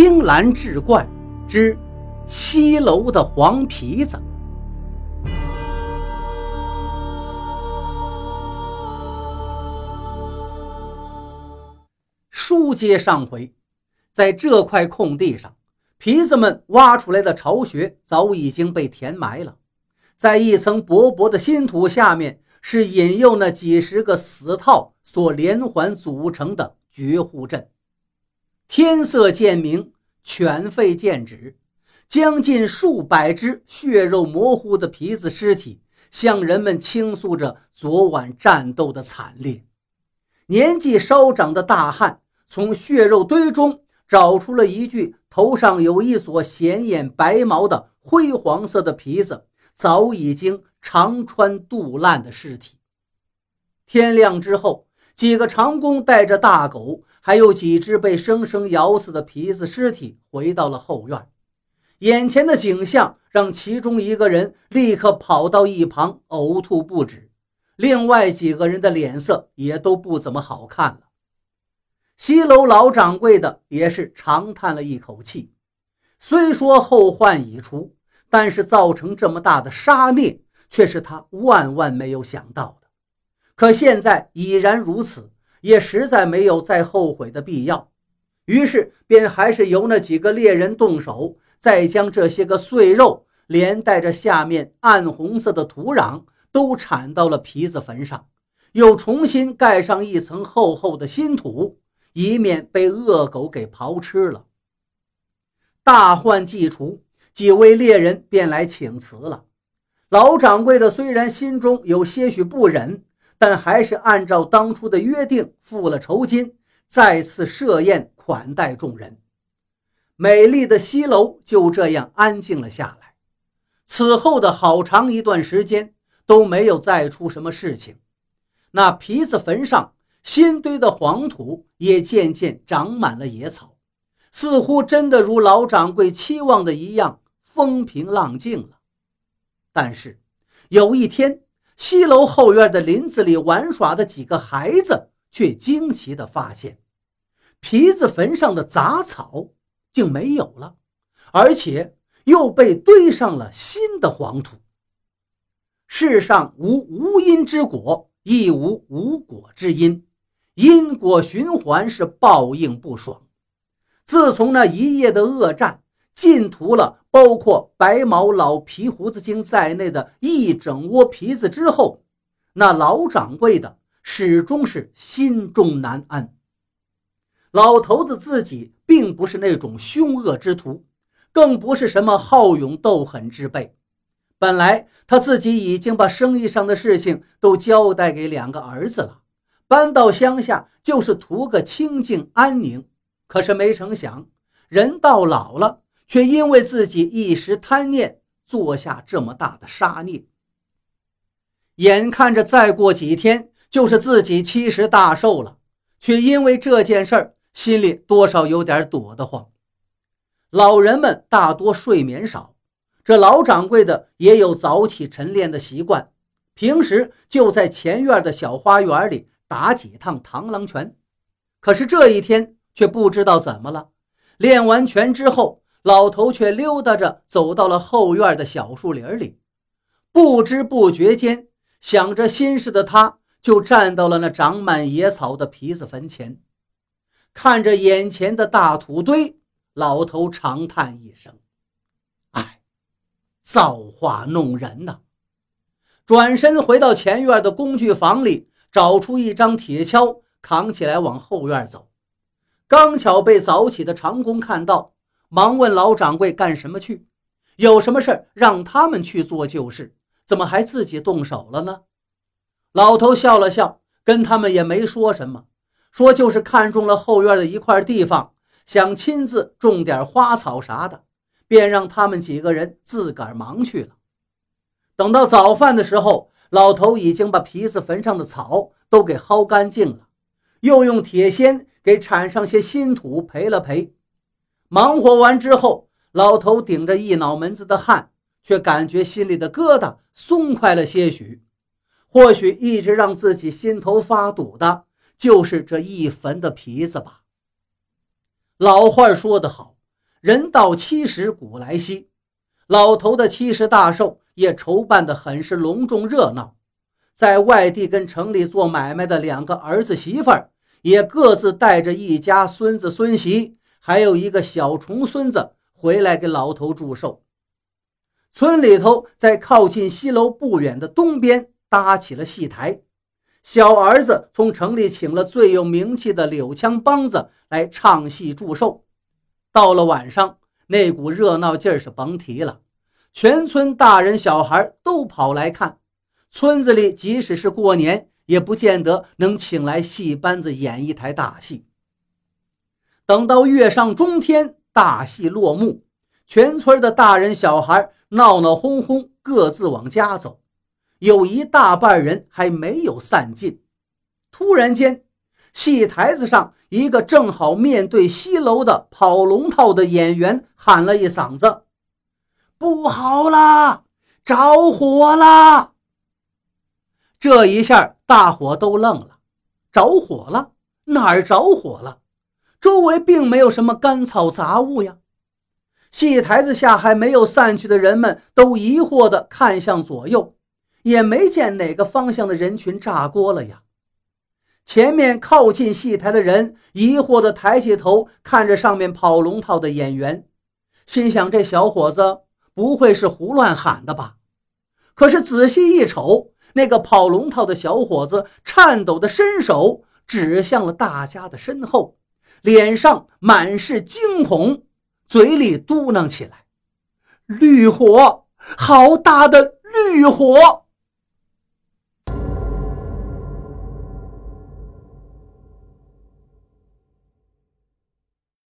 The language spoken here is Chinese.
青蓝志怪之西楼的黄皮子。书接上回，在这块空地上，皮子们挖出来的巢穴早已经被填埋了，在一层薄薄的新土下面，是引诱那几十个死套所连环组成的绝户阵。天色渐明，犬吠渐止，将近数百只血肉模糊的皮子尸体向人们倾诉着昨晚战斗的惨烈。年纪稍长的大汉从血肉堆中找出了一具头上有一撮显眼白毛的灰黄色的皮子，早已经肠穿肚烂的尸体。天亮之后。几个长工带着大狗，还有几只被生生咬死的皮子尸体，回到了后院。眼前的景象让其中一个人立刻跑到一旁呕吐不止，另外几个人的脸色也都不怎么好看了。西楼老掌柜的也是长叹了一口气，虽说后患已除，但是造成这么大的杀孽，却是他万万没有想到的。可现在已然如此，也实在没有再后悔的必要。于是便还是由那几个猎人动手，再将这些个碎肉连带着下面暗红色的土壤都铲到了皮子坟上，又重新盖上一层厚厚的新土，以免被恶狗给刨吃了。大患既除，几位猎人便来请辞了。老掌柜的虽然心中有些许不忍。但还是按照当初的约定付了酬金，再次设宴款待众人。美丽的西楼就这样安静了下来。此后的好长一段时间都没有再出什么事情。那皮子坟上新堆的黄土也渐渐长满了野草，似乎真的如老掌柜期望的一样风平浪静了。但是有一天。西楼后院的林子里玩耍的几个孩子，却惊奇地发现，皮子坟上的杂草竟没有了，而且又被堆上了新的黄土。世上无无因之果，亦无无果之因，因果循环是报应不爽。自从那一夜的恶战。尽屠了包括白毛老皮胡子精在内的一整窝皮子之后，那老掌柜的始终是心中难安。老头子自己并不是那种凶恶之徒，更不是什么好勇斗狠之辈。本来他自己已经把生意上的事情都交代给两个儿子了，搬到乡下就是图个清静安宁。可是没成想，人到老了。却因为自己一时贪念，做下这么大的杀孽。眼看着再过几天就是自己七十大寿了，却因为这件事儿，心里多少有点躲得慌。老人们大多睡眠少，这老掌柜的也有早起晨练的习惯，平时就在前院的小花园里打几趟螳螂拳。可是这一天却不知道怎么了，练完拳之后。老头却溜达着走到了后院的小树林里，不知不觉间，想着心事的他，就站到了那长满野草的皮子坟前，看着眼前的大土堆，老头长叹一声：“哎，造化弄人呐！”转身回到前院的工具房里，找出一张铁锹，扛起来往后院走。刚巧被早起的长工看到。忙问老掌柜干什么去？有什么事让他们去做就是，怎么还自己动手了呢？老头笑了笑，跟他们也没说什么，说就是看中了后院的一块地方，想亲自种点花草啥的，便让他们几个人自个儿忙去了。等到早饭的时候，老头已经把皮子坟上的草都给薅干净了，又用铁锨给铲上些新土培了培。忙活完之后，老头顶着一脑门子的汗，却感觉心里的疙瘩松快了些许。或许一直让自己心头发堵的，就是这一坟的皮子吧。老话说得好，人到七十古来稀，老头的七十大寿也筹办得很是隆重热闹。在外地跟城里做买卖的两个儿子媳妇儿，也各自带着一家孙子孙媳，还有一个小重孙子回来给老头祝寿。村里头在靠近西楼不远的东边搭起了戏台，小儿子从城里请了最有名气的柳腔梆子来唱戏祝寿。到了晚上，那股热闹劲儿是甭提了，全村大人小孩都跑来看。村子里即使是过年，也不见得能请来戏班子演一台大戏。等到月上中天，大戏落幕，全村的大人小孩闹闹哄哄，各自往家走。有一大半人还没有散尽。突然间，戏台子上一个正好面对西楼的跑龙套的演员喊了一嗓子：“不好啦，着火啦！”这一下，大伙都愣了。着火了？哪儿着火了？周围并没有什么干草杂物呀。戏台子下还没有散去的人们都疑惑地看向左右，也没见哪个方向的人群炸锅了呀。前面靠近戏台的人疑惑地抬起头看着上面跑龙套的演员，心想：这小伙子不会是胡乱喊的吧？可是仔细一瞅，那个跑龙套的小伙子颤抖的伸手指向了大家的身后，脸上满是惊恐，嘴里嘟囔起来：“绿火，好大的绿火！”